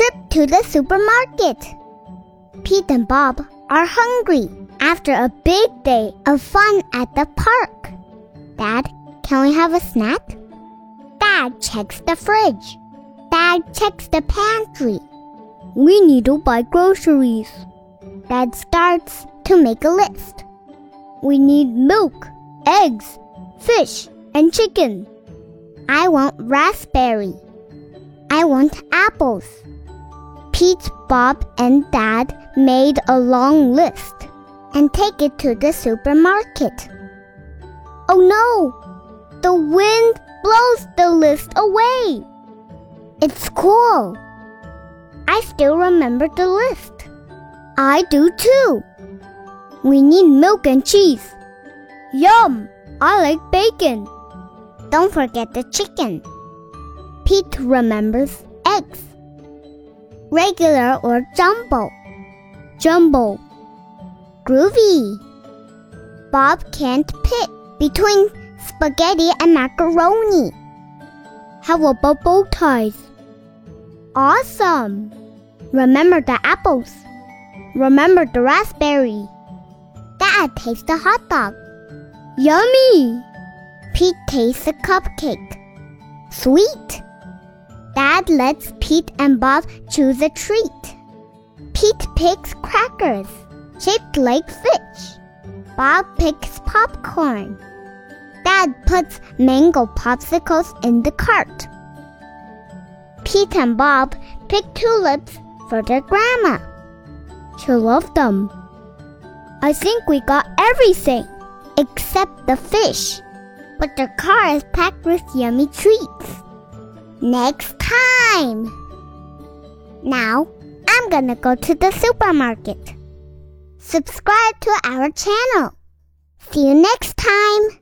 trip to the supermarket. Pete and Bob are hungry after a big day of fun at the park. Dad, can we have a snack? Dad checks the fridge. Dad checks the pantry. We need to buy groceries. Dad starts to make a list. We need milk, eggs, fish, and chicken. I want raspberry. I want apples. Pete, Bob, and Dad made a long list and take it to the supermarket. Oh no! The wind blows the list away. It's cool. I still remember the list. I do too. We need milk and cheese. Yum! I like bacon. Don't forget the chicken. Pete remembers eggs. Regular or jumbo? Jumbo. Groovy. Bob can't pick between spaghetti and macaroni. How about bow ties? Awesome. Remember the apples. Remember the raspberry. Dad tastes the hot dog. Yummy! Pete tastes the cupcake. Sweet! Dad lets Pete and Bob choose a treat. Pete picks crackers, shaped like fish. Bob picks popcorn. Dad puts mango popsicles in the cart. Pete and Bob pick tulips for their grandma. She loved them. I think we got everything except the fish. But the car is packed with yummy treats. Next time! Now, I'm gonna go to the supermarket. Subscribe to our channel. See you next time!